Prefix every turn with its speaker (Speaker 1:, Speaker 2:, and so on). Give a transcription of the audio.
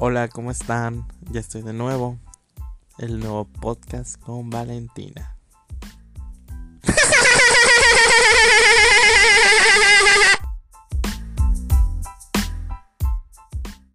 Speaker 1: Hola, ¿cómo están? Ya estoy de nuevo. El nuevo podcast con Valentina.